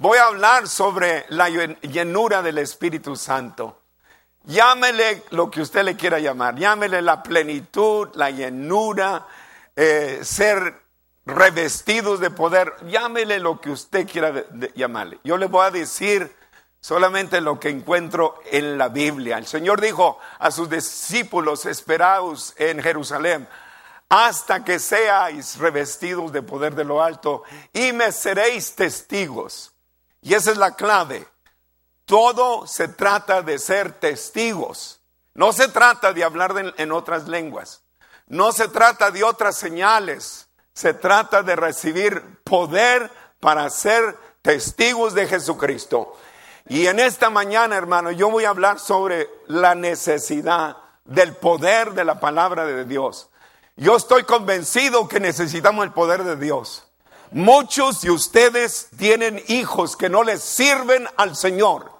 Voy a hablar sobre la llenura del Espíritu Santo. Llámele lo que usted le quiera llamar. Llámele la plenitud, la llenura, eh, ser revestidos de poder. Llámele lo que usted quiera llamarle. Yo le voy a decir solamente lo que encuentro en la Biblia. El Señor dijo a sus discípulos, esperaos en Jerusalén hasta que seáis revestidos de poder de lo alto y me seréis testigos. Y esa es la clave. Todo se trata de ser testigos. No se trata de hablar en otras lenguas. No se trata de otras señales. Se trata de recibir poder para ser testigos de Jesucristo. Y en esta mañana, hermano, yo voy a hablar sobre la necesidad del poder de la palabra de Dios. Yo estoy convencido que necesitamos el poder de Dios. Muchos de ustedes tienen hijos que no les sirven al Señor.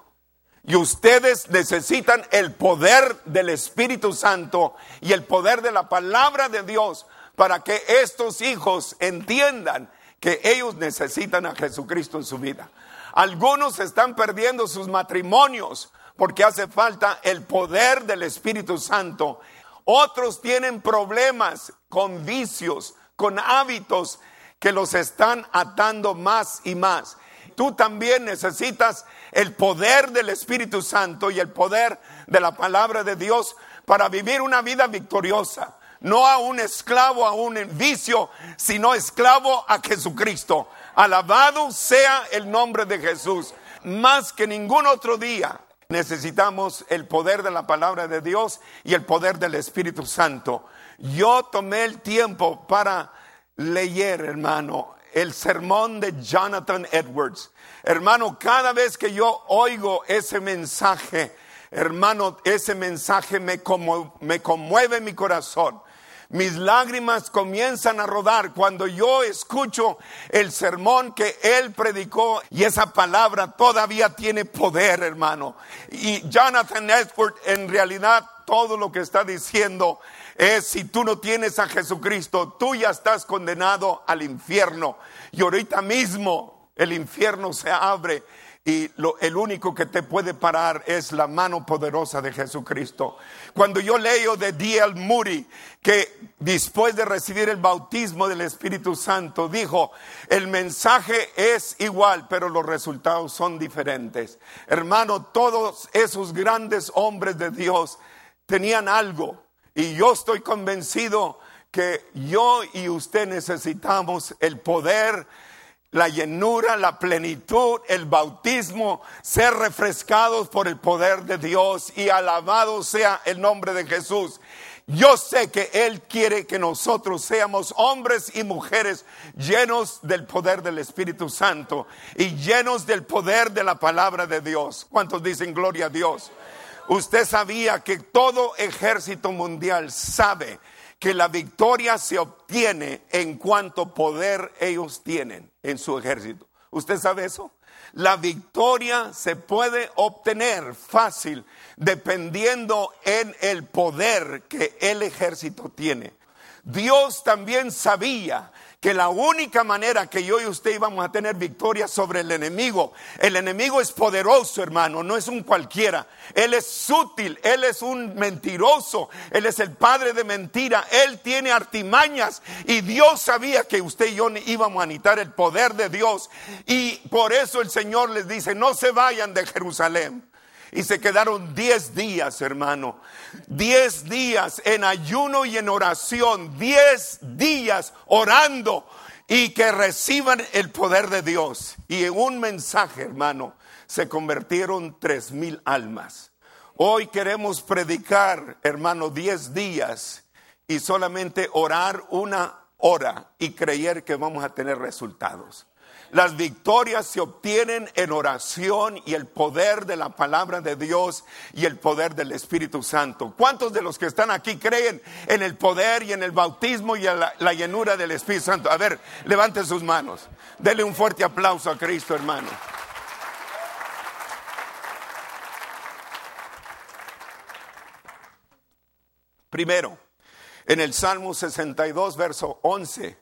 Y ustedes necesitan el poder del Espíritu Santo y el poder de la palabra de Dios para que estos hijos entiendan que ellos necesitan a Jesucristo en su vida. Algunos están perdiendo sus matrimonios porque hace falta el poder del Espíritu Santo. Otros tienen problemas con vicios, con hábitos que los están atando más y más. Tú también necesitas el poder del Espíritu Santo y el poder de la palabra de Dios para vivir una vida victoriosa. No a un esclavo, a un vicio, sino esclavo a Jesucristo. Alabado sea el nombre de Jesús. Más que ningún otro día necesitamos el poder de la palabra de Dios y el poder del Espíritu Santo. Yo tomé el tiempo para leer, hermano, el sermón de Jonathan Edwards. Hermano, cada vez que yo oigo ese mensaje, hermano, ese mensaje me, me conmueve mi corazón. Mis lágrimas comienzan a rodar cuando yo escucho el sermón que él predicó y esa palabra todavía tiene poder, hermano. Y Jonathan Edwards en realidad todo lo que está diciendo es si tú no tienes a Jesucristo, tú ya estás condenado al infierno. Y ahorita mismo el infierno se abre y lo, el único que te puede parar es la mano poderosa de Jesucristo. Cuando yo leo de D.L. Moody que después de recibir el bautismo del Espíritu Santo dijo, el mensaje es igual, pero los resultados son diferentes. Hermano, todos esos grandes hombres de Dios tenían algo y yo estoy convencido que yo y usted necesitamos el poder, la llenura, la plenitud, el bautismo, ser refrescados por el poder de Dios y alabado sea el nombre de Jesús. Yo sé que Él quiere que nosotros seamos hombres y mujeres llenos del poder del Espíritu Santo y llenos del poder de la palabra de Dios. ¿Cuántos dicen gloria a Dios? Usted sabía que todo ejército mundial sabe que la victoria se obtiene en cuanto poder ellos tienen en su ejército. ¿Usted sabe eso? La victoria se puede obtener fácil dependiendo en el poder que el ejército tiene. Dios también sabía que la única manera que yo y usted íbamos a tener victoria sobre el enemigo, el enemigo es poderoso, hermano, no es un cualquiera. Él es sutil, él es un mentiroso, él es el padre de mentira, él tiene artimañas y Dios sabía que usted y yo íbamos a necesitar el poder de Dios y por eso el Señor les dice, no se vayan de Jerusalén. Y se quedaron diez días, hermano. Diez días en ayuno y en oración. Diez días orando y que reciban el poder de Dios. Y en un mensaje, hermano, se convirtieron tres mil almas. Hoy queremos predicar, hermano, diez días y solamente orar una hora y creer que vamos a tener resultados. Las victorias se obtienen en oración y el poder de la palabra de Dios y el poder del Espíritu Santo. ¿Cuántos de los que están aquí creen en el poder y en el bautismo y en la, llenura del Espíritu Santo? A ver, levanten sus manos. Dele un fuerte aplauso a Cristo, hermano. Primero, en el Salmo 62, verso 11,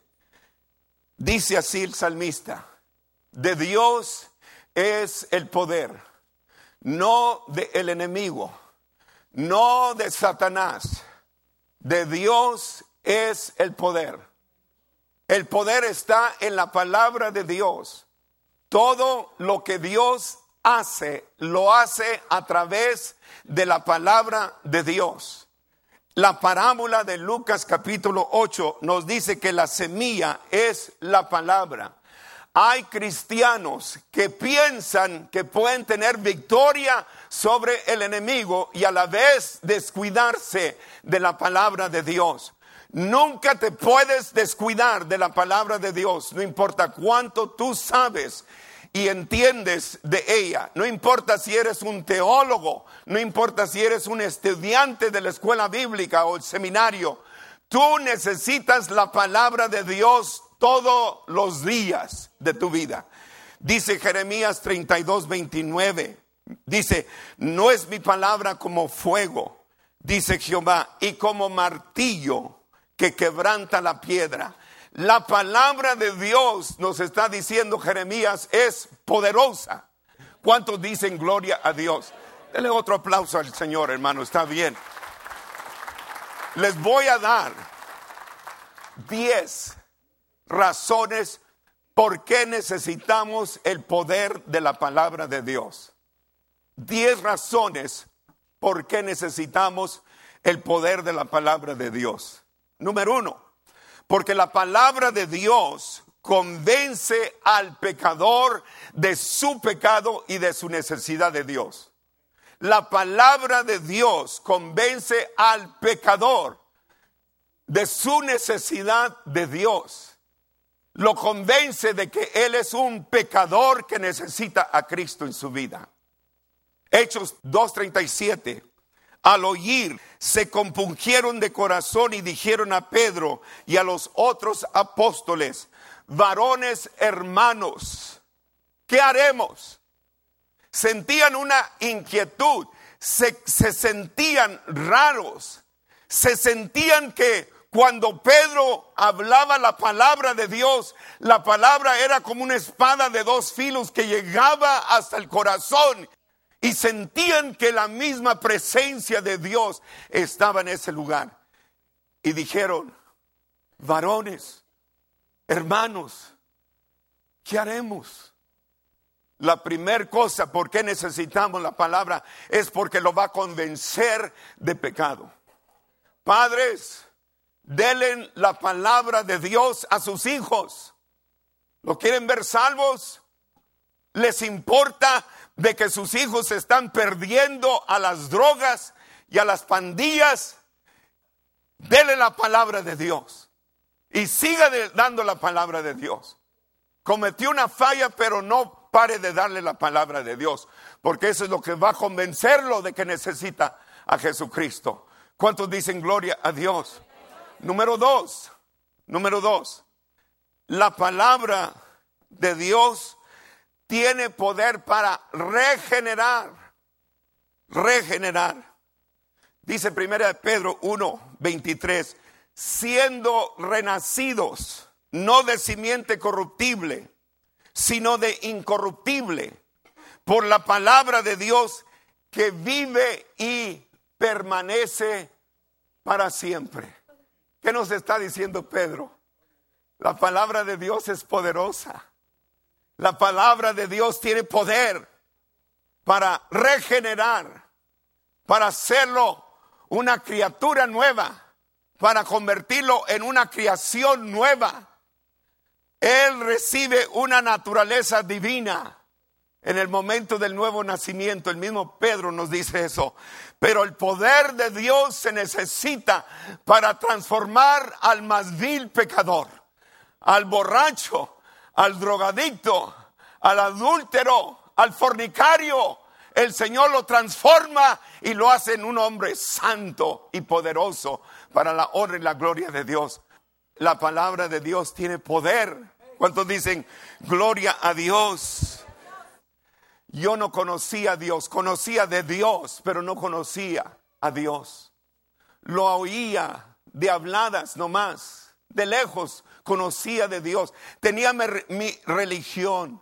dice así el salmista, de Dios es el poder, no del enemigo, no de Satanás, de Dios es el poder. El poder está en la palabra de Dios. Todo lo que Dios hace, lo hace a través de la palabra de Dios. La parábola de Lucas capítulo 8 nos dice que la semilla es la palabra. Hay cristianos que piensan que pueden tener victoria sobre el enemigo y a la vez descuidarse de la palabra de Dios. Nunca te puedes descuidar de la palabra de Dios, no importa cuánto tú sabes y entiendes de ella. No importa si eres un teólogo, no importa si eres un estudiante de la escuela bíblica o el seminario. Tú necesitas la palabra de Dios todos los días de tu vida. Dice Jeremías 32, 29. Dice, no es mi palabra como fuego, dice Jehová, y como martillo que quebranta la piedra. La palabra de Dios, nos está diciendo Jeremías, es poderosa. ¿Cuántos dicen gloria a Dios? Dele otro aplauso al Señor, hermano, está bien. Les voy a dar diez razones por qué necesitamos el poder de la palabra de Dios. Diez razones por qué necesitamos el poder de la palabra de Dios. Número uno, porque la palabra de Dios convence al pecador de su pecado y de su necesidad de Dios. La palabra de Dios convence al pecador de su necesidad de Dios. Lo convence de que él es un pecador que necesita a Cristo en su vida. Hechos 2.37 al oír, se compungieron de corazón y dijeron a Pedro y a los otros apóstoles, varones hermanos, ¿qué haremos? Sentían una inquietud, se, se sentían raros, se sentían que cuando Pedro hablaba la palabra de Dios, la palabra era como una espada de dos filos que llegaba hasta el corazón y sentían que la misma presencia de Dios estaba en ese lugar. Y dijeron, varones, hermanos, ¿qué haremos? La primera cosa por qué necesitamos la palabra es porque lo va a convencer de pecado. Padres, denle la palabra de Dios a sus hijos. ¿Lo quieren ver salvos? ¿Les importa de que sus hijos se están perdiendo a las drogas y a las pandillas, dele la palabra de Dios y siga dando la palabra de Dios. Cometió una falla, pero no pare de darle la palabra de Dios, porque eso es lo que va a convencerlo de que necesita a Jesucristo. ¿Cuántos dicen gloria a Dios? Número dos, número dos, la palabra de Dios tiene poder para regenerar. Regenerar. Dice primera de Pedro 1, 23, siendo renacidos, no de simiente corruptible, sino de incorruptible, por la palabra de Dios que vive y permanece para siempre. ¿Qué nos está diciendo Pedro? La palabra de Dios es poderosa. La palabra de Dios tiene poder para regenerar, para hacerlo una criatura nueva, para convertirlo en una creación nueva. Él recibe una naturaleza divina en el momento del nuevo nacimiento. El mismo Pedro nos dice eso. Pero el poder de Dios se necesita para transformar al más vil pecador, al borracho, al drogadicto, al adúltero, al fornicario. El Señor lo transforma y lo hace en un hombre santo y poderoso para la honra y la gloria de Dios. La palabra de Dios tiene poder. ¿Cuántos dicen gloria a Dios? Yo no conocía a Dios, conocía de Dios, pero no conocía a Dios. Lo oía de habladas nomás, de lejos conocía de Dios, tenía mi, religión,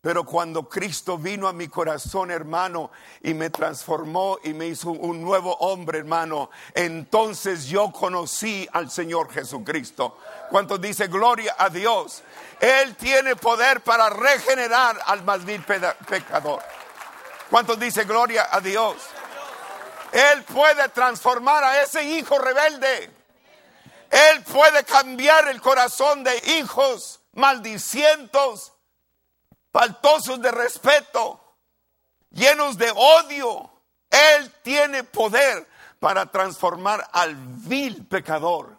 Pero cuando Cristo vino a mi corazón, hermano, y me transformó y me hizo un nuevo hombre, hermano, entonces yo conocí al Señor Jesucristo. ¿Cuántos dice gloria a Dios? Él tiene poder para regenerar al vil pecador. ¿Cuántos dice gloria a Dios? Él puede transformar a ese hijo rebelde. Él puede cambiar el corazón de hijos maldicientos faltosos de respeto, llenos de odio. Él tiene poder para transformar al vil pecador.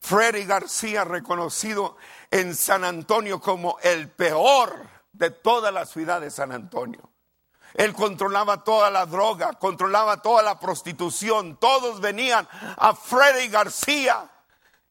Freddy García, reconocido en San Antonio como el peor de toda la ciudad de San Antonio. Él controlaba toda la droga, controlaba toda la prostitución. Todos venían a Freddy García.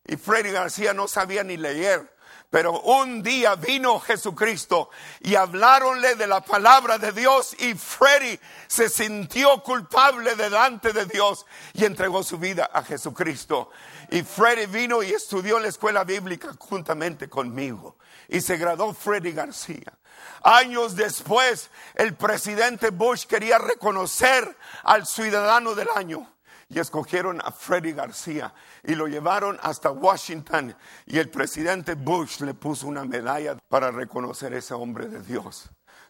Y Freddy García no sabía ni leer. Pero un día vino Jesucristo y hablaronle de la palabra de Dios y Freddy se sintió culpable delante de Dios y entregó su vida a Jesucristo. Y Freddy vino y estudió la escuela bíblica juntamente conmigo y se graduó Freddy García. Años después, el presidente Bush quería reconocer al ciudadano del año y escogieron a Freddy García y lo llevaron hasta Washington y el presidente Bush le puso una medalla para reconocer ese hombre de Dios.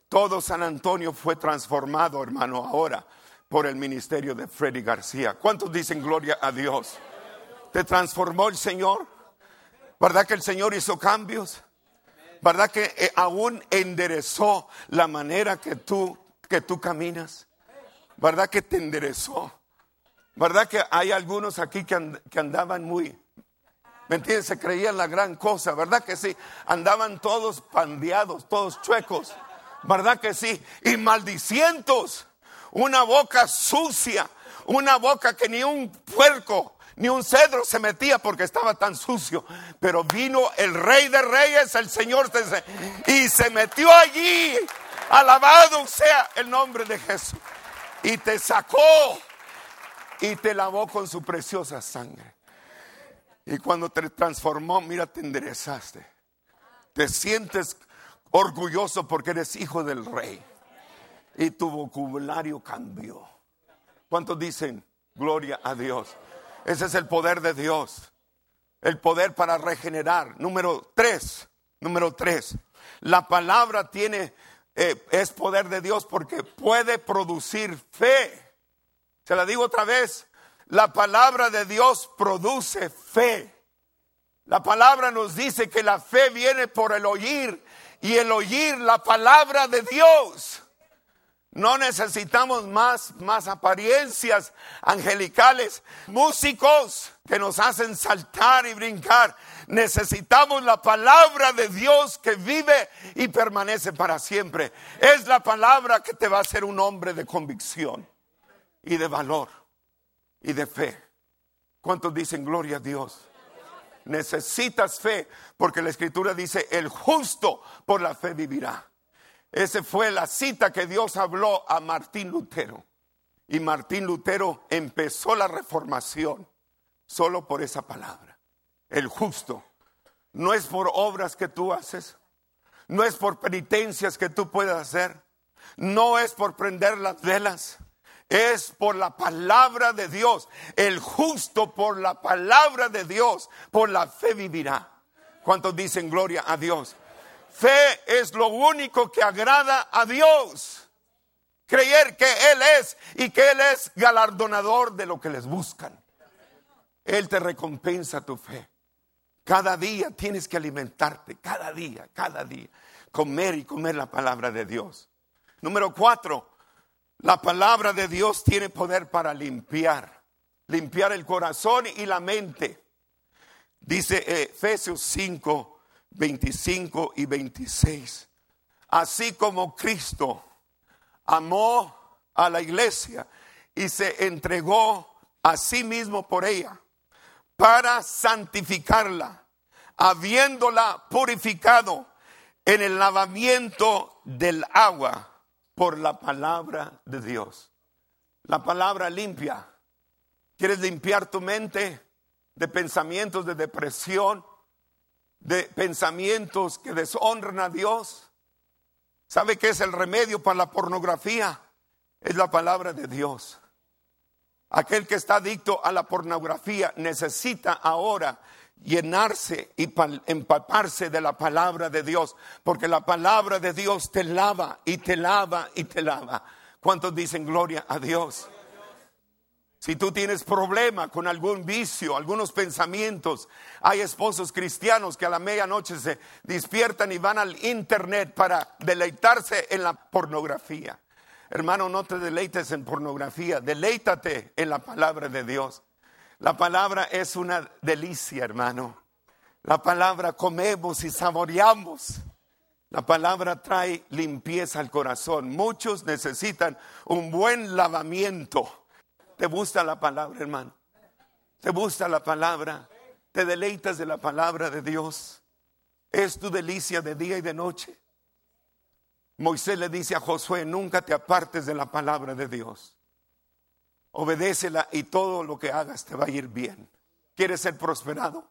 Todo San Antonio fue transformado, hermano, ahora por el ministerio de Freddy García. ¿Cuántos dicen gloria a Dios? ¿Te transformó el Señor? ¿Verdad que el Señor hizo cambios? ¿Verdad que eh, aún enderezó la manera que tú, que tú caminas? ¿Verdad que te enderezó? ¿Verdad que hay algunos aquí que, andaban muy, ¿me entiendes? Se creían la gran cosa, ¿verdad que sí? Andaban todos pandeados, todos chuecos, ¿verdad que sí? Y maldicientos, una boca sucia, una boca que ni un puerco, ni un cedro se metía porque estaba tan sucio. Pero vino el rey de reyes, el Señor, y se metió allí. Alabado sea el nombre de Jesús. Y te sacó y te lavó con su preciosa sangre. Y cuando te transformó, mira, te enderezaste. Te sientes orgulloso porque eres hijo del rey. Y tu vocabulario cambió. ¿Cuántos dicen gloria a Dios? Ese es el poder de Dios. El poder para regenerar. Número tres. Número tres. La palabra tiene, eh, es poder de Dios porque puede producir fe. Se la digo otra vez, la palabra de Dios produce fe. La palabra nos dice que la fe viene por el oír y el oír la palabra de Dios. No necesitamos más, más apariencias angelicales, músicos que nos hacen saltar y brincar. Necesitamos la palabra de Dios que vive y permanece para siempre. Es la palabra que te va a hacer un hombre de convicción y de valor y de fe. ¿Cuántos dicen gloria a Dios? Necesitas fe porque la escritura dice, el justo por la fe vivirá. Esa fue la cita que Dios habló a Martín Lutero. Y Martín Lutero empezó la reformación solo por esa palabra. El justo. No es por obras que tú haces. No es por penitencias que tú puedas hacer. No es por prender las velas es por la palabra de Dios. El justo por la palabra de Dios, por la fe vivirá. ¿Cuántos dicen gloria a Dios? Fe es lo único que agrada a Dios. Creer que Él es y que Él es galardonador de lo que les buscan. Él te recompensa tu fe. Cada día tienes que alimentarte, cada día, cada día. Comer y comer la palabra de Dios. Número cuatro, la palabra de Dios tiene poder para limpiar, limpiar el corazón y la mente. Dice Efesios 5, 25 y 26. Así como Cristo amó a la iglesia y se entregó a sí mismo por ella para santificarla, habiéndola purificado en el lavamiento del agua por la palabra de Dios. La palabra limpia. ¿Quieres limpiar tu mente de pensamientos de depresión, de pensamientos que deshonran a Dios? ¿Sabe qué es el remedio para la pornografía? Es la palabra de Dios. Aquel que está adicto a la pornografía necesita ahora llenarse y empaparse de la palabra de Dios, porque la palabra de Dios te lava y te lava y te lava. ¿Cuántos dicen gloria a Dios? Si tú tienes problema con algún vicio, algunos pensamientos, hay esposos cristianos que a la medianoche se despiertan y van al internet para deleitarse en la pornografía. Hermano, no te deleites en pornografía, deleítate en la palabra de Dios. La palabra es una delicia, hermano. La palabra comemos y saboreamos. La palabra trae limpieza al corazón. Muchos necesitan un buen lavamiento. ¿Te gusta la palabra, hermano? ¿Te gusta la palabra? ¿Te deleitas de la palabra de Dios? ¿Es tu delicia de día y de noche? Moisés le dice a Josué, nunca te apartes de la palabra de Dios. Obedécela y todo lo que hagas te va a ir bien. ¿Quieres ser prosperado?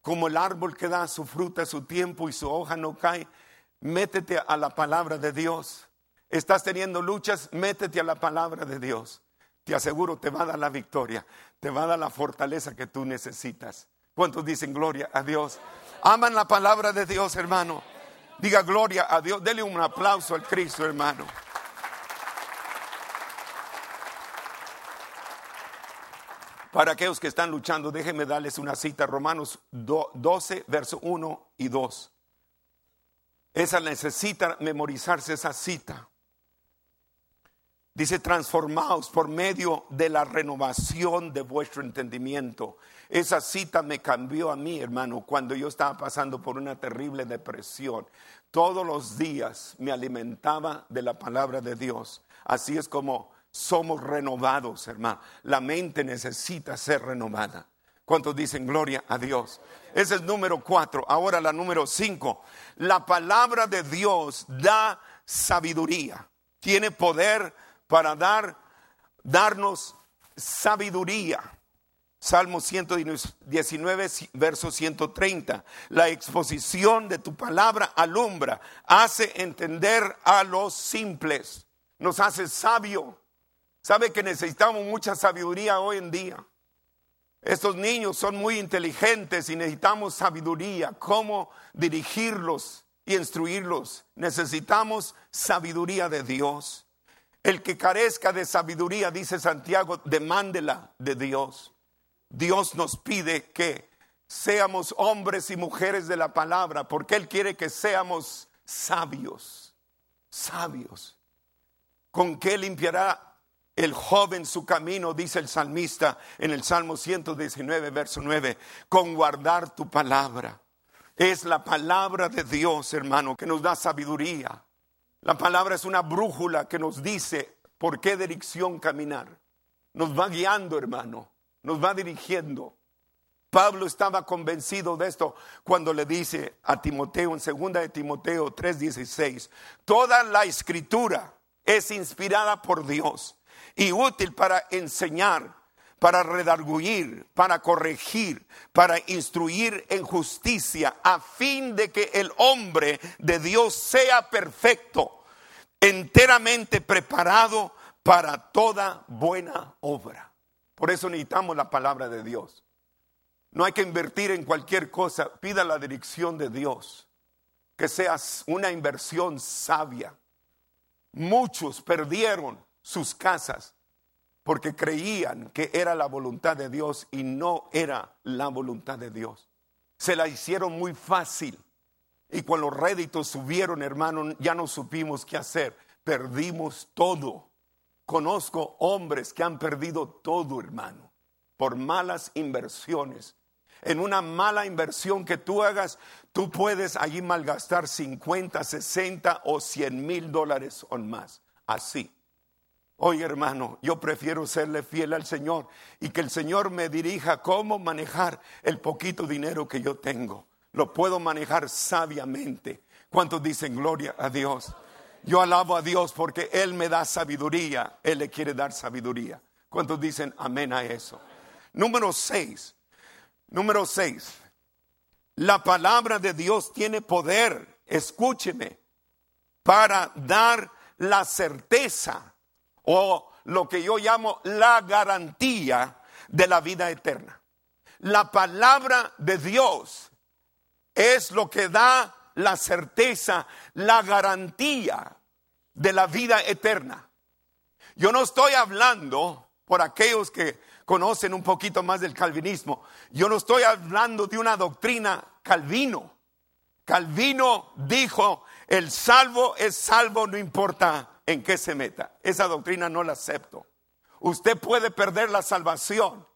Como el árbol que da su fruta, su tiempo y su hoja no cae, métete a la palabra de Dios. Estás teniendo luchas, métete a la palabra de Dios. Te aseguro, te va a dar la victoria, te va a dar la fortaleza que tú necesitas. ¿Cuántos dicen gloria a Dios? Aman la palabra de Dios, hermano. Diga gloria a Dios. Dele un aplauso al Cristo, hermano. Para aquellos que están luchando, déjenme darles una cita, Romanos 12, verso 1 y 2. Esa necesita memorizarse esa cita. Dice, transformaos por medio de la renovación de vuestro entendimiento. Esa cita me cambió a mí, hermano, cuando yo estaba pasando por una terrible depresión. Todos los días me alimentaba de la palabra de Dios. Así es como somos renovados, hermano. La mente necesita ser renovada. ¿Cuántos dicen gloria a Dios? Ese es número cuatro. Ahora la número cinco. La palabra de Dios da sabiduría. Tiene poder para dar, darnos sabiduría. Salmo 119, verso 130. La exposición de tu palabra alumbra, hace entender a los simples, nos hace sabio. Sabe que necesitamos mucha sabiduría hoy en día. Estos niños son muy inteligentes y necesitamos sabiduría, cómo dirigirlos y instruirlos. Necesitamos sabiduría de Dios. El que carezca de sabiduría, dice Santiago, demándela de Dios. Dios nos pide que seamos hombres y mujeres de la palabra, porque Él quiere que seamos sabios, sabios. ¿Con qué limpiará el joven su camino, dice el salmista en el Salmo 119, verso 9, con guardar tu palabra. Es la palabra de Dios, hermano, que nos da sabiduría. La palabra es una brújula que nos dice por qué dirección caminar. Nos va guiando, hermano, nos va dirigiendo. Pablo estaba convencido de esto cuando le dice a Timoteo en segunda de Timoteo 3:16, toda la escritura es inspirada por Dios y útil para enseñar, para redarguir, para corregir, para instruir en justicia, a fin de que el hombre de Dios sea perfecto, enteramente preparado para toda buena obra. Por eso necesitamos la palabra de Dios. No hay que invertir en cualquier cosa, pida la dirección de Dios, que sea una inversión sabia. Muchos perdieron sus casas porque creían que era la voluntad de Dios y no era la voluntad de Dios. Se la hicieron muy fácil. Y cuando los réditos subieron, hermano, ya no supimos qué hacer. Perdimos todo. Conozco hombres que han perdido todo, hermano, por malas inversiones. En una mala inversión que tú hagas, tú puedes allí malgastar 50, 60 o 100 mil dólares o más. Así. Oye hermano, yo prefiero serle fiel al Señor y que el Señor me dirija cómo manejar el poquito dinero que yo tengo. Lo puedo manejar sabiamente. ¿Cuántos dicen gloria a Dios? Yo alabo a Dios porque Él me da sabiduría. Él le quiere dar sabiduría. ¿Cuántos dicen amén a eso? Número seis. Número seis. La palabra de Dios tiene poder. Escúcheme. para dar la certeza o lo que yo llamo la garantía de la vida eterna. La palabra de Dios es lo que da la certeza, la garantía de la vida eterna. Yo no estoy hablando por aquellos que conocen un poquito más del calvinismo. Yo no estoy hablando de una doctrina calvino. Calvino dijo, el salvo es salvo no importa en qué se meta. Esa doctrina no la acepto. Usted puede perder la salvación,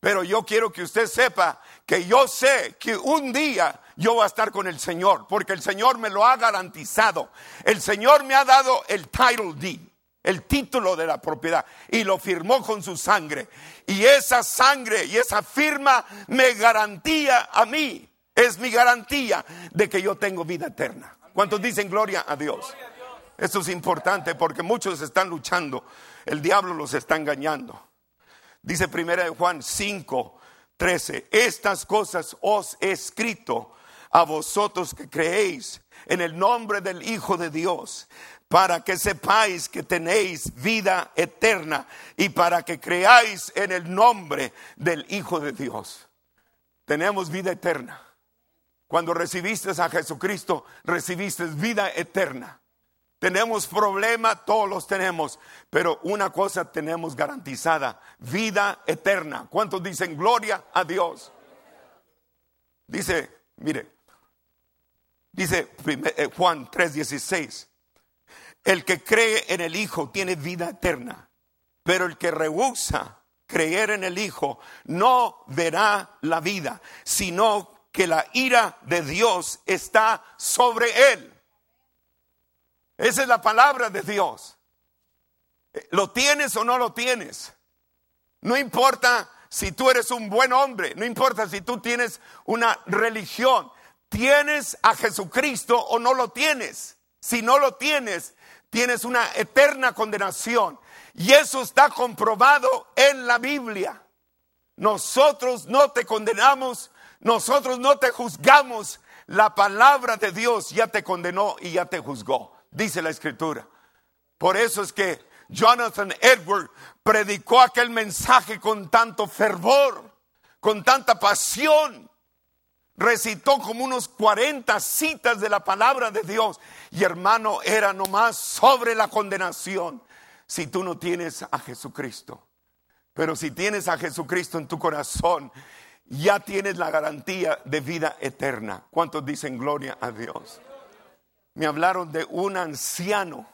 pero yo quiero que usted sepa que yo sé que un día yo voy a estar con el Señor, porque el Señor me lo ha garantizado. El Señor me ha dado el title deed, el título de la propiedad, y lo firmó con su sangre. Y esa sangre y esa firma me garantía a mí, es mi garantía de que yo tengo vida eterna. ¿Cuántos dicen gloria a Dios? Esto es importante porque muchos están luchando, el diablo los está engañando. Dice primera de Juan 5, 13, estas cosas os he escrito a vosotros que creéis en el nombre del Hijo de Dios, para que sepáis que tenéis vida eterna y para que creáis en el nombre del Hijo de Dios. Tenemos vida eterna. Cuando recibiste a Jesucristo, recibiste vida eterna. Tenemos problemas, todos los tenemos, pero una cosa tenemos garantizada, vida eterna. ¿Cuántos dicen gloria a Dios? Dice, mire, Dice eh, Juan 3:16, el que cree en el Hijo tiene vida eterna, pero el que rehúsa creer en el Hijo no verá la vida, sino que la ira de Dios está sobre él. Esa es la palabra de Dios. ¿Lo tienes o no lo tienes? No importa si tú eres un buen hombre, no importa si tú tienes una religión, ¿Tienes a Jesucristo o no lo tienes? Si no lo tienes, tienes una eterna condenación. Y eso está comprobado en la Biblia. Nosotros no te condenamos, nosotros no te juzgamos. La palabra de Dios ya te condenó y ya te juzgó, dice la escritura. Por eso es que Jonathan Edward predicó aquel mensaje con tanto fervor, con tanta pasión recitó como unos 40 citas de la palabra de Dios. Y hermano, era nomás sobre la condenación si tú no tienes a Jesucristo. Pero si tienes a Jesucristo en tu corazón, ya tienes la garantía de vida eterna. ¿Cuántos dicen gloria a Dios? Me hablaron de un anciano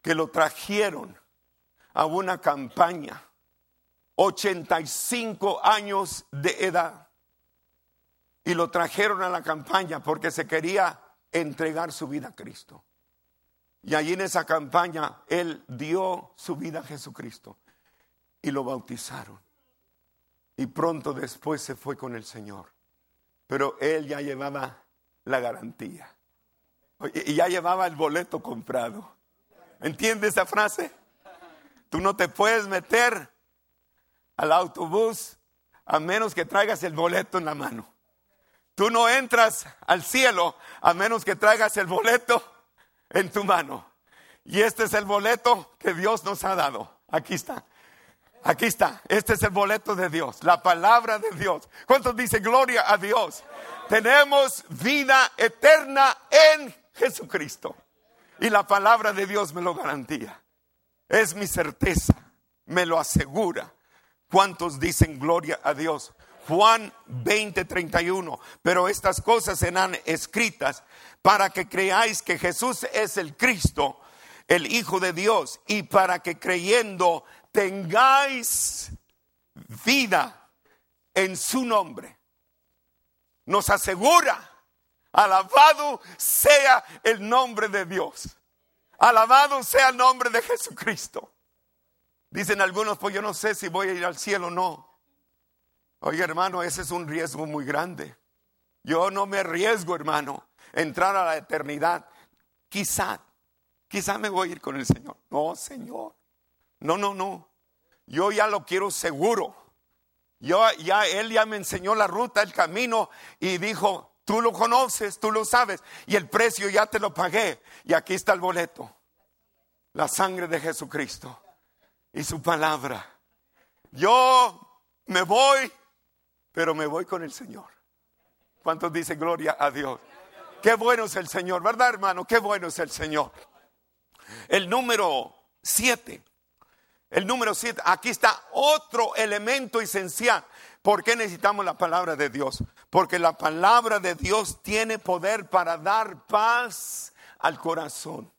que lo trajeron a una campaña, 85 años de edad y lo trajeron a la campaña porque se quería entregar su vida a Cristo. Y allí en esa campaña él dio su vida a Jesucristo y lo bautizaron. Y pronto después se fue con el Señor. Pero él ya llevaba la garantía. Y ya llevaba el boleto comprado. ¿Entiendes esa frase? Tú no te puedes meter al autobús a menos que traigas el boleto en la mano. Tú no entras al cielo a menos que traigas el boleto en tu mano. Y este es el boleto que Dios nos ha dado. Aquí está. Aquí está. Este es el boleto de Dios. La palabra de Dios. ¿Cuántos dicen gloria a Dios? Tenemos vida eterna en Jesucristo. Y la palabra de Dios me lo garantía. Es mi certeza. Me lo asegura. ¿Cuántos dicen gloria a Dios? Juan 20, 31. Pero estas cosas serán escritas para que creáis que Jesús es el Cristo, el Hijo de Dios, y para que creyendo tengáis vida en su nombre. Nos asegura, alabado sea el nombre de Dios. Alabado sea el nombre de Jesucristo. Dicen algunos, pues yo no sé si voy a ir al cielo o no. Oye, hermano, ese es un riesgo muy grande. Yo no me arriesgo, hermano, entrar a la eternidad. Quizá, quizá me voy a ir con el Señor. No, Señor. No, no, no. Yo ya lo quiero seguro. Yo ya él ya me enseñó la ruta, el camino y dijo, Tú lo conoces, tú lo sabes. Y el precio ya te lo pagué. Y aquí está el boleto. La sangre de Jesucristo y su palabra. Yo me voy, pero me voy con el Señor. ¿Cuántos dicen gloria a Dios? Qué bueno es el Señor, ¿verdad, hermano? Qué bueno es el Señor. El número siete. El número siete. Aquí está otro elemento esencial. ¿Por qué necesitamos la palabra de Dios? Porque la palabra de Dios tiene poder para dar paz al corazón.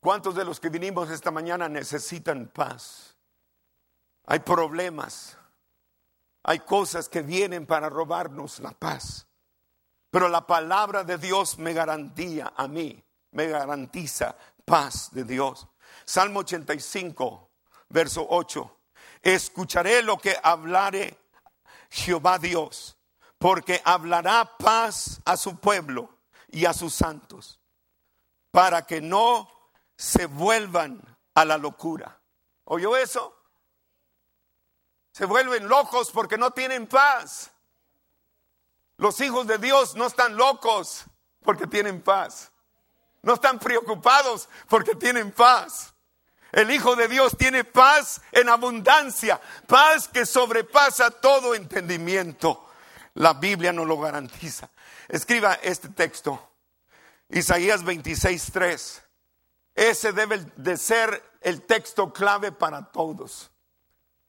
¿Cuántos de los que vinimos esta mañana necesitan paz? Hay problemas, hay cosas que vienen para robarnos la paz. Pero la palabra de Dios me garantía a mí, me garantiza paz de Dios. Salmo 85, verso 8. Escucharé lo que hablare Jehová Dios, porque hablará paz a su pueblo y a sus santos, para que no se vuelvan a la locura. ¿Oyó eso? Se vuelven locos porque no tienen paz. Los hijos de Dios no están locos porque tienen paz. No están preocupados porque tienen paz. El Hijo de Dios tiene paz en abundancia, paz que sobrepasa todo entendimiento. La Biblia nos lo garantiza. Escriba este texto. Isaías 26:3. Ese debe de ser el texto clave para todos.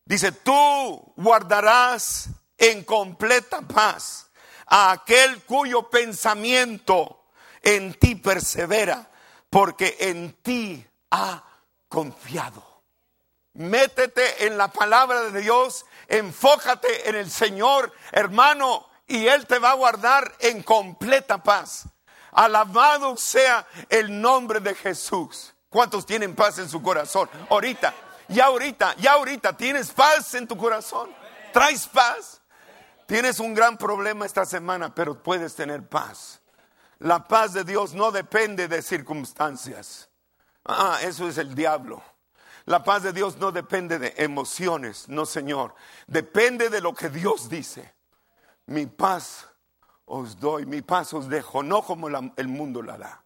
Dice, tú guardarás en completa paz a aquel cuyo pensamiento en ti persevera, porque en ti ha confiado. Métete en la palabra de Dios, enfócate en el Señor, hermano, y Él te va a guardar en completa paz. Alabado sea el nombre de Jesús. ¿Cuántos tienen paz en su corazón? Ahorita, ya ahorita, ya ahorita, ¿tienes paz en tu corazón? ¿Traes paz? Tienes un gran problema esta semana, pero puedes tener paz. La paz de Dios no depende de circunstancias. Ah, eso es el diablo. La paz de Dios no depende de emociones, no Señor. Depende de lo que Dios dice. Mi paz os doy, mi paz os dejo, no como el mundo la da.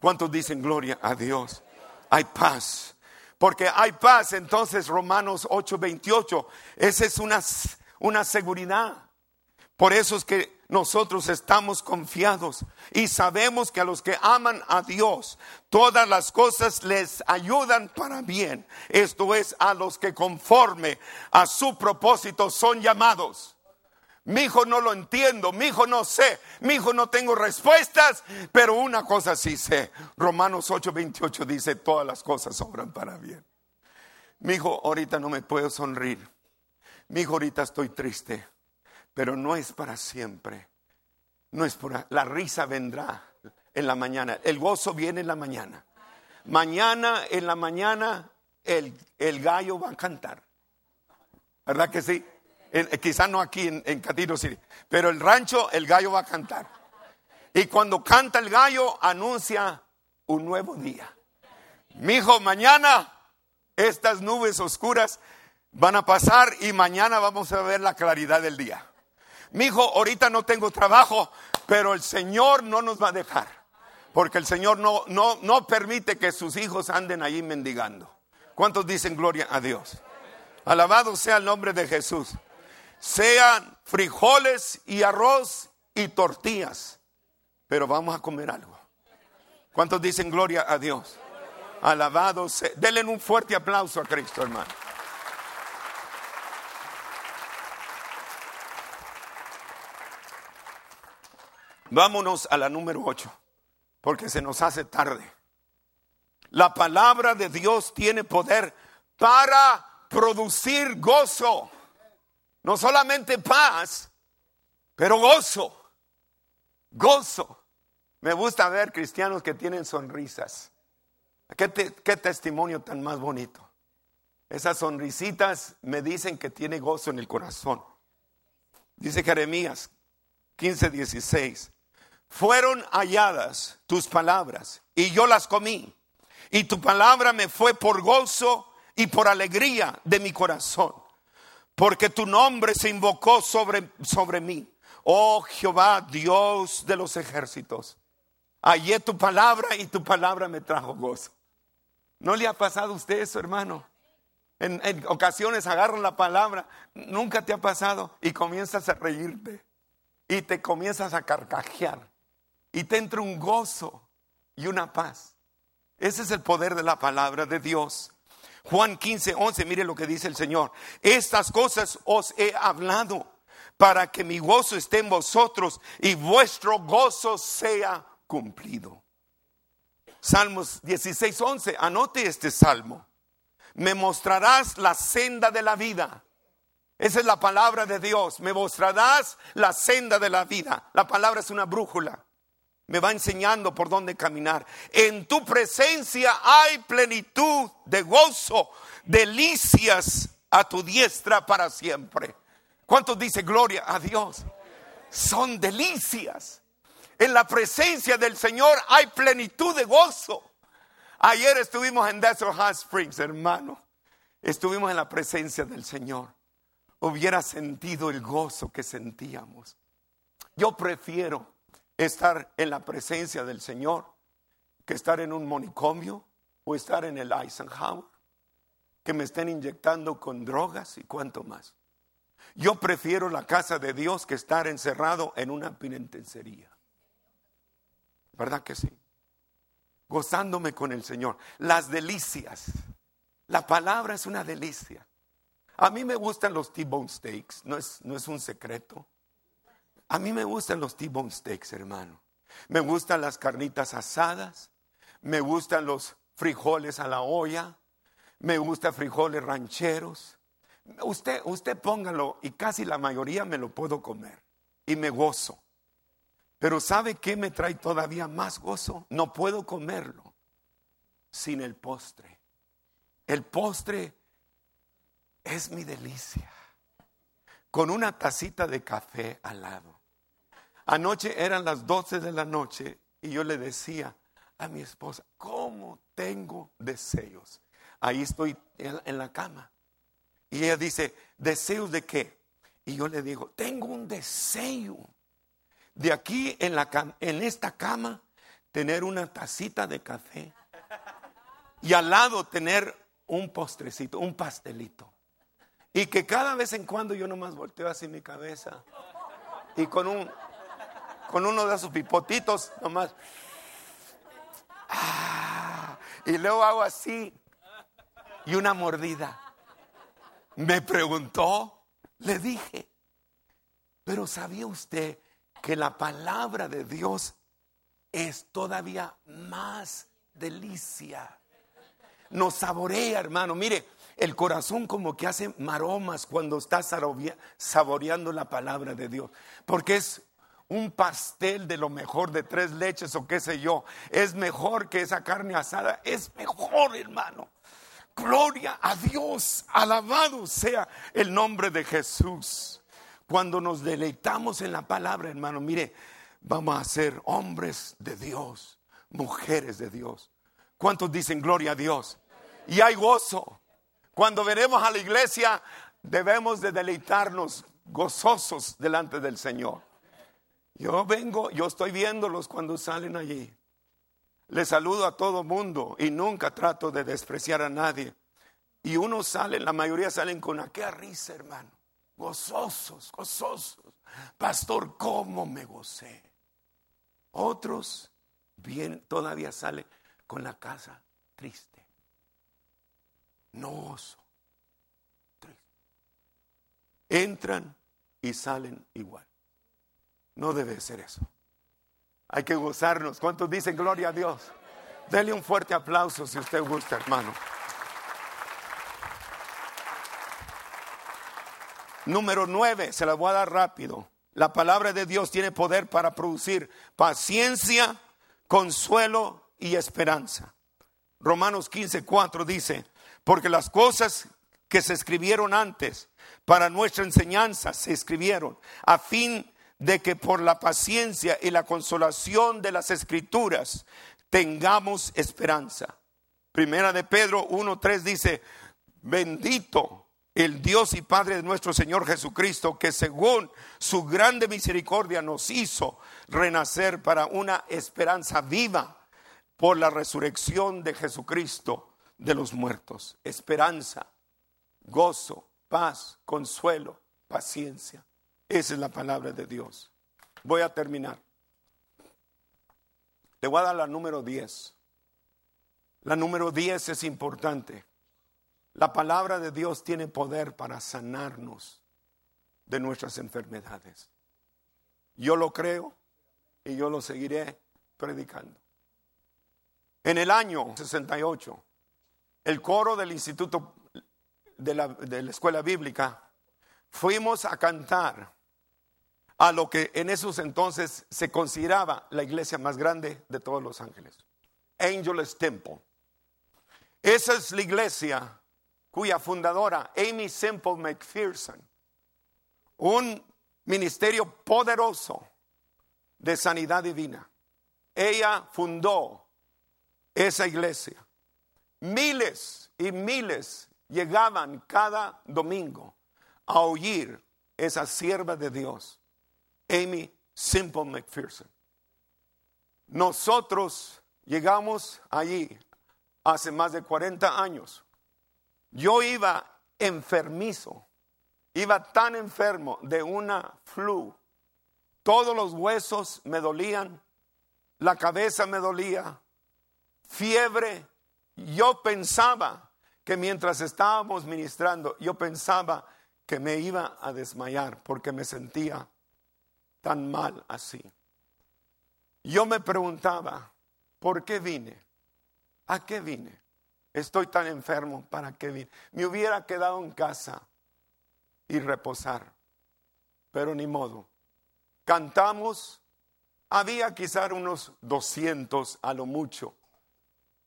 ¿Cuántos dicen gloria a Dios? Hay paz. Porque hay paz, entonces Romanos 8:28, esa es una, una seguridad. Por eso es que nosotros estamos confiados y sabemos que a los que aman a Dios, todas las cosas les ayudan para bien. Esto es a los que conforme a su propósito son llamados. Mi hijo no lo entiendo, mi hijo no sé, mi hijo no tengo respuestas, pero una cosa sí sé. Romanos 8:28 dice, todas las cosas obran para bien. Mi hijo, ahorita no me puedo sonreír. Mi hijo, ahorita estoy triste, pero no es para siempre. No es por la risa vendrá en la mañana, el gozo viene en la mañana. Mañana en la mañana el, el gallo va a cantar. ¿Verdad que sí? quizás no aquí en, en Catiro City, pero el rancho el gallo va a cantar. Y cuando canta el gallo anuncia un nuevo día. Mi hijo, mañana estas nubes oscuras van a pasar y mañana vamos a ver la claridad del día. Mi hijo, ahorita no tengo trabajo, pero el Señor no nos va a dejar. Porque el Señor no, no, no permite que sus hijos anden allí mendigando. ¿Cuántos dicen gloria a Dios? Alabado sea el nombre de Jesús sean frijoles y arroz y tortillas, pero vamos a comer algo. ¿Cuántos dicen gloria a Dios? Alabado sea. Denle un fuerte aplauso a Cristo, hermano. Vámonos a la número 8, porque se nos hace tarde. La palabra de Dios tiene poder para producir gozo. No solamente paz, pero gozo. Gozo. Me gusta ver cristianos que tienen sonrisas. ¿Qué, testimonio tan más bonito? Esas sonrisitas me dicen que tiene gozo en el corazón. Dice Jeremías 15, 16. Fueron halladas tus palabras y yo las comí. Y tu palabra me fue por gozo y por alegría de mi corazón porque tu nombre se invocó sobre, sobre mí. Oh Jehová, Dios de los ejércitos, hallé tu palabra y tu palabra me trajo gozo. ¿No le ha pasado a usted eso, hermano? En, en, ocasiones agarran la palabra, nunca te ha pasado y comienzas a reírte y te comienzas a carcajear y te entra un gozo y una paz. Ese es el poder de la palabra de Dios. Juan 15, 11, mire lo que dice el Señor. Estas cosas os he hablado para que mi gozo esté en vosotros y vuestro gozo sea cumplido. Salmos 16, 11, anote este salmo. Me mostrarás la senda de la vida. Esa es la palabra de Dios. Me mostrarás la senda de la vida. La palabra es una brújula me va enseñando por dónde caminar. En tu presencia hay plenitud de gozo, delicias a tu diestra para siempre. ¿Cuántos dice gloria a Dios? Son delicias. En la presencia del Señor hay plenitud de gozo. Ayer estuvimos en Desert Hot Springs, hermano. Estuvimos en la presencia del Señor. Hubiera sentido el gozo que sentíamos. Yo prefiero estar en la presencia del Señor que estar en un monicomio o estar en el Eisenhower, que me estén inyectando con drogas y cuanto más. Yo prefiero la casa de Dios que estar encerrado en una penitenciaría. ¿Verdad que sí? Gozándome con el Señor. Las delicias. La palabra es una delicia. A mí me gustan los T-bone steaks, no es, no es un secreto. A mí me gustan los T-bone steaks, hermano. Me gustan las carnitas asadas. Me gustan los frijoles a la olla. Me gustan frijoles rancheros. Usted, usted póngalo y casi la mayoría me lo puedo comer y me gozo. Pero ¿sabe qué me trae todavía más gozo? No puedo comerlo sin el postre. El postre es mi delicia. Con una tacita de café al lado. Anoche eran las 12 de la noche y yo le decía a mi esposa, ¿cómo tengo deseos? Ahí estoy en, la cama. Y ella dice, ¿deseos de qué? Y yo le digo, tengo un deseo de aquí en, la, en esta cama tener una tacita de café y al lado tener un postrecito, un pastelito. Y que cada vez en cuando yo nomás volteo así mi cabeza y con un con uno de sus pipotitos nomás. Ah, y luego hago así y una mordida. Me preguntó, le dije, pero ¿sabía usted que la palabra de Dios es todavía más delicia? Nos saborea, hermano. Mire, el corazón como que hace maromas cuando está saboreando la palabra de Dios, porque es un pastel de lo mejor de tres leches o qué sé yo, es mejor que esa carne asada, es mejor, hermano. Gloria a Dios, alabado sea el nombre de Jesús. Cuando nos deleitamos en la palabra, hermano, mire, vamos a ser hombres de Dios, mujeres de Dios. ¿Cuántos dicen gloria a Dios? Y hay gozo. Cuando veremos a la iglesia, debemos de deleitarnos gozosos delante del Señor. Yo vengo, yo estoy viéndolos cuando salen allí. Les saludo a todo mundo y nunca trato de despreciar a nadie. Y unos salen, la mayoría salen con aquella risa, hermano. Gozosos, gozosos. Pastor, ¿cómo me gocé? Otros bien, todavía salen con la casa triste. No gozo. Triste. Entran y salen igual. No debe ser eso. Hay que gozarnos. ¿Cuántos dicen gloria a Dios? Dele un fuerte aplauso si usted gusta, hermano. Número nueve, se la voy a dar rápido. La palabra de Dios tiene poder para producir paciencia, consuelo y esperanza. Romanos 15, 4 dice, porque las cosas que se escribieron antes para nuestra enseñanza se escribieron a fin de que por la paciencia y la consolación de las escrituras tengamos esperanza. Primera de Pedro 1.3 dice, bendito el Dios y Padre de nuestro Señor Jesucristo, que según su grande misericordia nos hizo renacer para una esperanza viva por la resurrección de Jesucristo de los muertos. Esperanza, gozo, paz, consuelo, paciencia. Esa es la palabra de Dios. Voy a terminar. Le voy a dar la número 10. La número 10 es importante. La palabra de Dios tiene poder para sanarnos de nuestras enfermedades. Yo lo creo y yo lo seguiré predicando. En el año 68, el coro del Instituto de la, de la Escuela Bíblica fuimos a cantar a lo que en esos entonces se consideraba la iglesia más grande de todos los ángeles, Angel's Temple. Esa es la iglesia cuya fundadora, Amy Semple McPherson, un ministerio poderoso de sanidad divina. Ella fundó esa iglesia. Miles y miles llegaban cada domingo a oír esa sierva de Dios, Amy Simple McPherson. Nosotros llegamos allí hace más de 40 años. Yo iba enfermizo, iba tan enfermo de una flu. Todos los huesos me dolían, la cabeza me dolía, fiebre. Yo pensaba que mientras estábamos ministrando, yo pensaba que me iba a desmayar porque me sentía tan mal así. Yo me preguntaba, ¿por qué vine? ¿A qué vine? Estoy tan enfermo, ¿para qué vine? Me hubiera quedado en casa y reposar, pero ni modo. Cantamos, había quizás unos 200 a lo mucho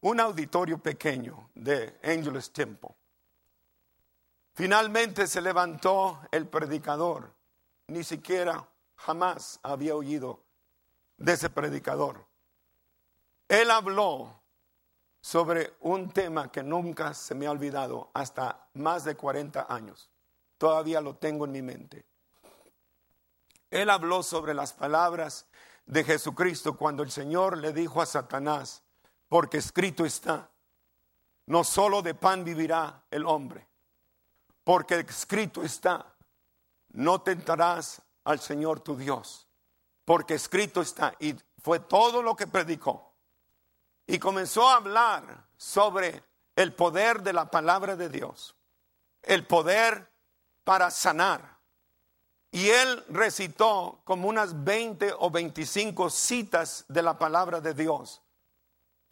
un auditorio pequeño de Angelus Temple. Finalmente se levantó el predicador. Ni siquiera jamás había oído de ese predicador. Él habló sobre un tema que nunca se me ha olvidado hasta más de 40 años. Todavía lo tengo en mi mente. Él habló sobre las palabras de Jesucristo cuando el Señor le dijo a Satanás, porque escrito está, no solo de pan vivirá el hombre, porque escrito está, no tentarás al Señor tu Dios, porque escrito está, y fue todo lo que predicó. Y comenzó a hablar sobre el poder de la palabra de Dios, el poder para sanar. Y él recitó como unas 20 o 25 citas de la palabra de Dios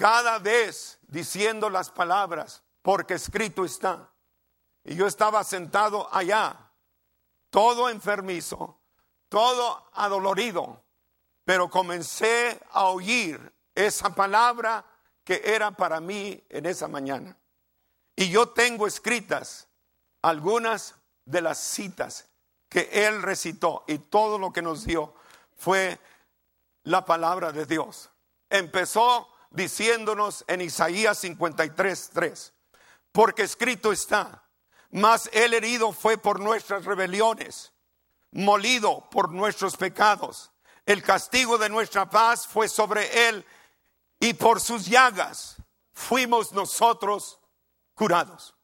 cada vez diciendo las palabras, porque escrito está. Y yo estaba sentado allá, todo enfermizo, todo adolorido, pero comencé a oír esa palabra que era para mí en esa mañana. Y yo tengo escritas algunas de las citas que él recitó y todo lo que nos dio fue la palabra de Dios. Empezó diciéndonos en Isaías 53, 3, porque escrito está, mas el herido fue por nuestras rebeliones, molido por nuestros pecados, el castigo de nuestra paz fue sobre él y por sus llagas fuimos nosotros curados.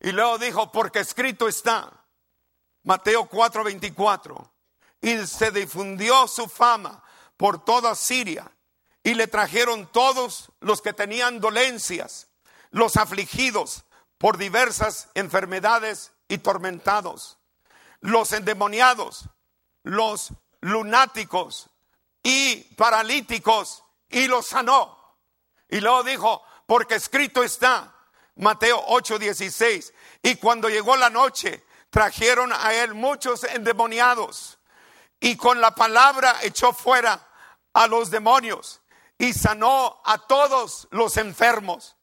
Y luego dijo, porque escrito está, Mateo 4:24, y se difundió su fama por toda Siria y le trajeron todos los que tenían dolencias, los afligidos por diversas enfermedades y tormentados, los endemoniados, los lunáticos y paralíticos, y los sanó. Y luego dijo, porque escrito está, Mateo 8:16, y cuando llegó la noche, trajeron a él muchos endemoniados, y con la palabra echó fuera a los demonios y sanó a todos los enfermos.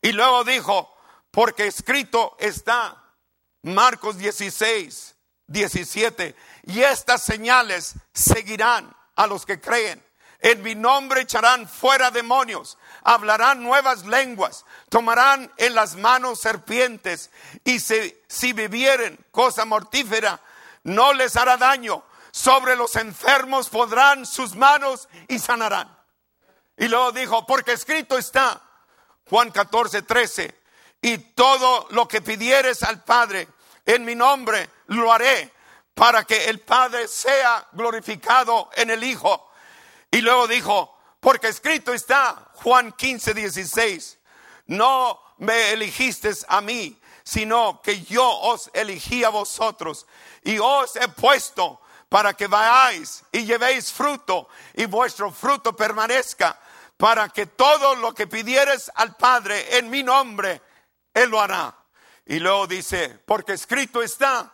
Y luego dijo, porque escrito está Marcos 16, 17, y estas señales seguirán a los que creen. En mi nombre echarán fuera demonios, hablarán nuevas lenguas, tomarán en las manos serpientes y si bebieren cosa mortífera, no les hará daño. Sobre los enfermos podrán sus manos y sanarán. Y luego dijo, porque escrito está, Juan 14, 13, y todo lo que pidieres al Padre en mi nombre lo haré para que el Padre sea glorificado en el Hijo. Y luego dijo, porque escrito está, Juan 15, 16, no me elegisteis a mí, sino que yo os elegí a vosotros y os he puesto para que vayáis y llevéis fruto y vuestro fruto permanezca, para que todo lo que pidieres al Padre en mi nombre, Él lo hará. Y luego dice, porque escrito está,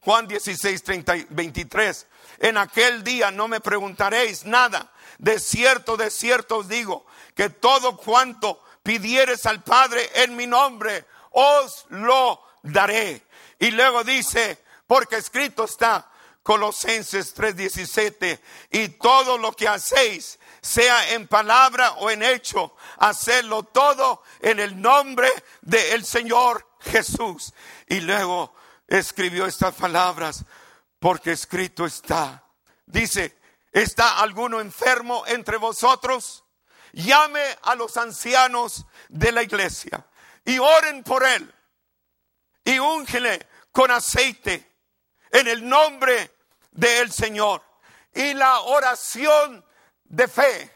Juan 16, 30, 23, en aquel día no me preguntaréis nada. De cierto, de cierto os digo que todo cuanto pidieres al Padre en mi nombre, os lo daré. Y luego dice, porque escrito está, Colosenses 3:17, y todo lo que hacéis, sea en palabra o en hecho, hacerlo todo en el nombre del Señor Jesús. Y luego escribió estas palabras, porque escrito está. Dice, ¿está alguno enfermo entre vosotros? Llame a los ancianos de la iglesia y oren por él y úngele con aceite en el nombre del Señor. Y la oración de fe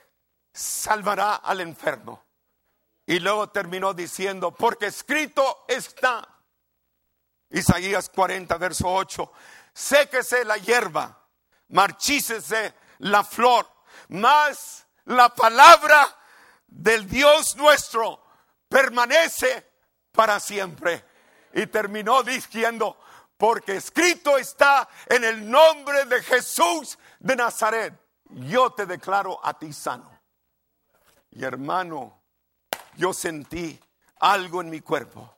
salvará al enfermo. Y luego terminó diciendo, porque escrito está, Isaías 40, verso 8, séquese la hierba, marchícese la flor, mas la palabra del Dios nuestro permanece para siempre. Y terminó diciendo, porque escrito está en el nombre de Jesús de Nazaret, yo te declaro a ti sano. Y hermano, yo sentí algo en mi cuerpo.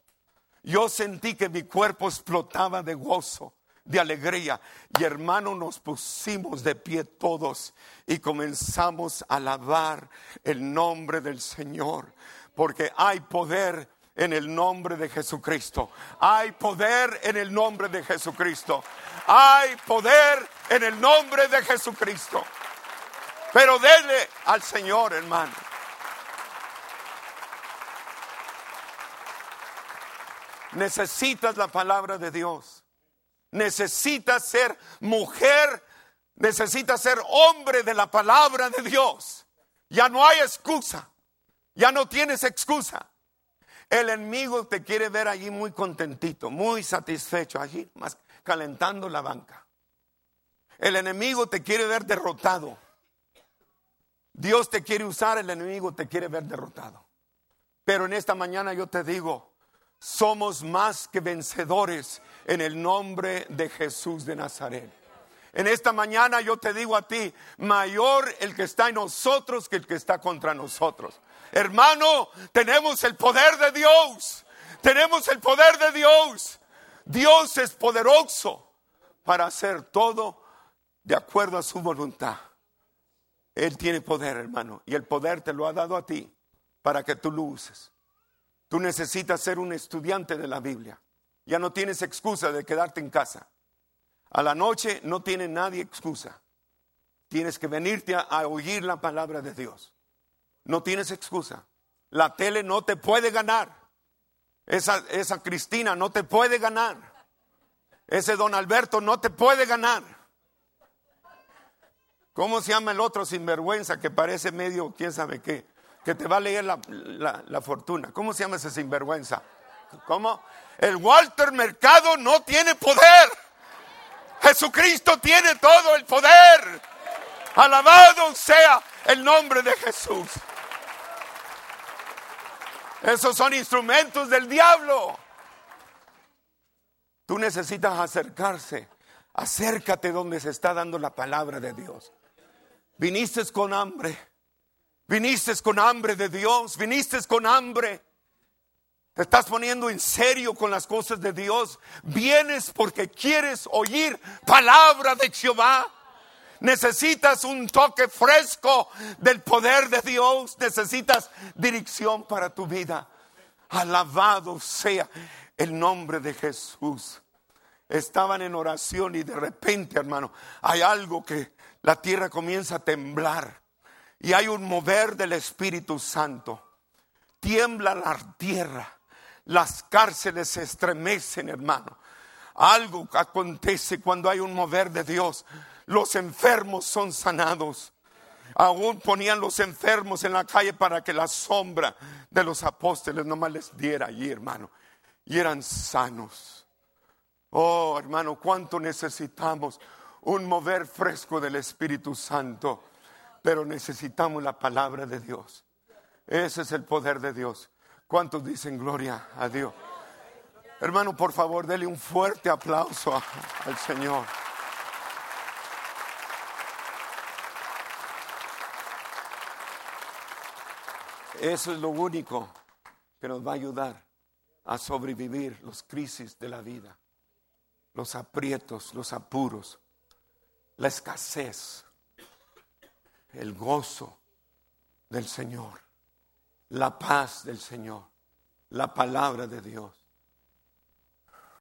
Yo sentí que mi cuerpo explotaba de gozo, de alegría. Y hermano, nos pusimos de pie todos y comenzamos a alabar el nombre del Señor. Porque hay poder en el nombre de Jesucristo. Hay poder en el nombre de Jesucristo. Hay poder en el nombre de Jesucristo. Pero denle al Señor, hermano. Necesitas la palabra de Dios. Necesitas ser mujer. Necesitas ser hombre de la palabra de Dios. Ya no hay excusa. Ya no tienes excusa. El enemigo te quiere ver allí muy contentito, muy satisfecho, allí más calentando la banca. El enemigo te quiere ver derrotado. Dios te quiere usar, el enemigo te quiere ver derrotado. Pero en esta mañana yo te digo, somos más que vencedores en el nombre de Jesús de Nazaret. En esta mañana yo te digo a ti, mayor el que está en nosotros que el que está contra nosotros. Hermano, tenemos el poder de Dios. Tenemos el poder de Dios. Dios es poderoso para hacer todo de acuerdo a su voluntad. Él tiene poder, hermano, y el poder te lo ha dado a ti para que tú lo uses. Tú necesitas ser un estudiante de la Biblia. Ya no tienes excusa de quedarte en casa. A la noche no tiene nadie excusa. Tienes que venirte a, oír la palabra de Dios. No tienes excusa. La tele no te puede ganar. Esa, esa Cristina no te puede ganar. Ese don Alberto no te puede ganar. ¿Cómo se llama el otro sinvergüenza que parece medio, quién sabe qué? Que te va a leer la, la fortuna. ¿Cómo se llama ese sinvergüenza? ¿Cómo? El Walter Mercado no tiene poder. Jesucristo tiene todo el poder. Alabado sea el nombre de Jesús. Esos son instrumentos del diablo. Tú necesitas acercarse. Acércate donde se está dando la palabra de Dios. Viniste con hambre. Viniste con hambre de Dios. Viniste con hambre. Te estás poniendo en serio con las cosas de Dios. Vienes porque quieres oír palabra de Jehová. Necesitas un toque fresco del poder de Dios. Necesitas dirección para tu vida. Alabado sea el nombre de Jesús. Estaban en oración y de repente, hermano, hay algo que la tierra comienza a temblar y hay un mover del Espíritu Santo. Tiembla la tierra, las cárceles se estremecen, hermano. Algo acontece cuando hay un mover de Dios. Los enfermos son sanados. Aún ponían los enfermos en la calle para que la sombra de los apóstoles nomás les diera allí, hermano. Y eran sanos. Oh, hermano, cuánto necesitamos un mover fresco del Espíritu Santo. Pero necesitamos la palabra de Dios. Ese es el poder de Dios. ¿Cuántos dicen gloria a Dios? Hermano, por favor, dele un fuerte aplauso al Señor. Eso es lo único que nos va a ayudar a sobrevivir los crisis de la vida, los aprietos, los apuros, la escasez, el gozo del Señor, la paz del Señor, la palabra de Dios.